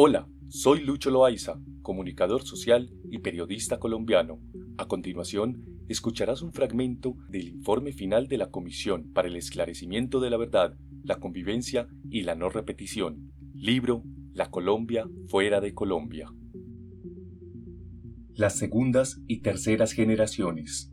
Hola, soy Lucho Loaiza, comunicador social y periodista colombiano. A continuación, escucharás un fragmento del informe final de la Comisión para el Esclarecimiento de la Verdad, la Convivencia y la No Repetición. Libro La Colombia fuera de Colombia. Las segundas y terceras generaciones.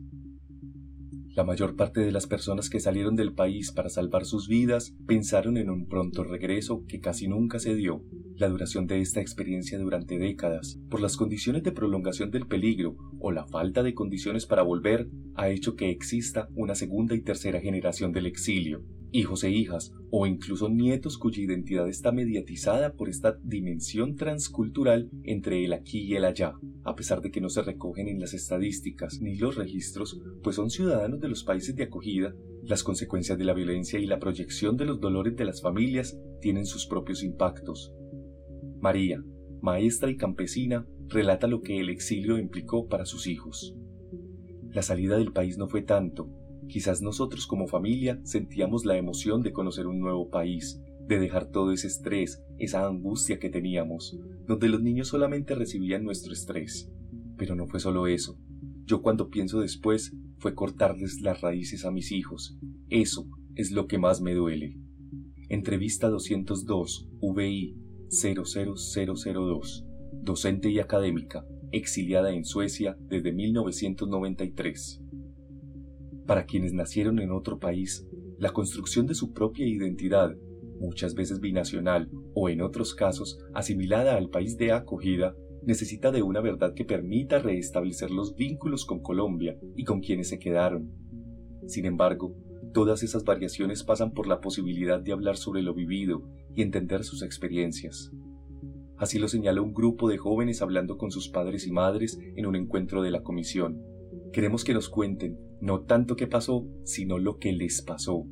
La mayor parte de las personas que salieron del país para salvar sus vidas pensaron en un pronto regreso que casi nunca se dio. La duración de esta experiencia durante décadas, por las condiciones de prolongación del peligro o la falta de condiciones para volver, ha hecho que exista una segunda y tercera generación del exilio, hijos e hijas, o incluso nietos cuya identidad está mediatizada por esta dimensión transcultural entre el aquí y el allá, a pesar de que no se recogen en las estadísticas ni los registros, pues son ciudadanos de los países de acogida, las consecuencias de la violencia y la proyección de los dolores de las familias tienen sus propios impactos. María, maestra y campesina, relata lo que el exilio implicó para sus hijos. La salida del país no fue tanto, Quizás nosotros como familia sentíamos la emoción de conocer un nuevo país, de dejar todo ese estrés, esa angustia que teníamos, donde los niños solamente recibían nuestro estrés. Pero no fue solo eso. Yo cuando pienso después fue cortarles las raíces a mis hijos. Eso es lo que más me duele. Entrevista 202, VI 00002, docente y académica, exiliada en Suecia desde 1993. Para quienes nacieron en otro país, la construcción de su propia identidad, muchas veces binacional o en otros casos asimilada al país de acogida, necesita de una verdad que permita restablecer los vínculos con Colombia y con quienes se quedaron. Sin embargo, todas esas variaciones pasan por la posibilidad de hablar sobre lo vivido y entender sus experiencias. Así lo señala un grupo de jóvenes hablando con sus padres y madres en un encuentro de la comisión. Queremos que nos cuenten no tanto qué pasó, sino lo que les pasó.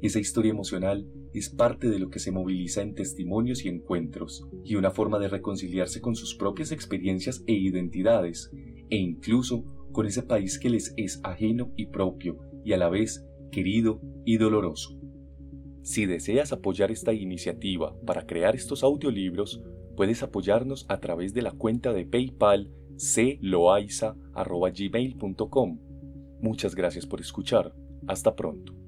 Esa historia emocional es parte de lo que se moviliza en testimonios y encuentros, y una forma de reconciliarse con sus propias experiencias e identidades, e incluso con ese país que les es ajeno y propio, y a la vez querido y doloroso. Si deseas apoyar esta iniciativa para crear estos audiolibros, puedes apoyarnos a través de la cuenta de PayPal cloaiza.gmail.com. Muchas gracias por escuchar. Hasta pronto.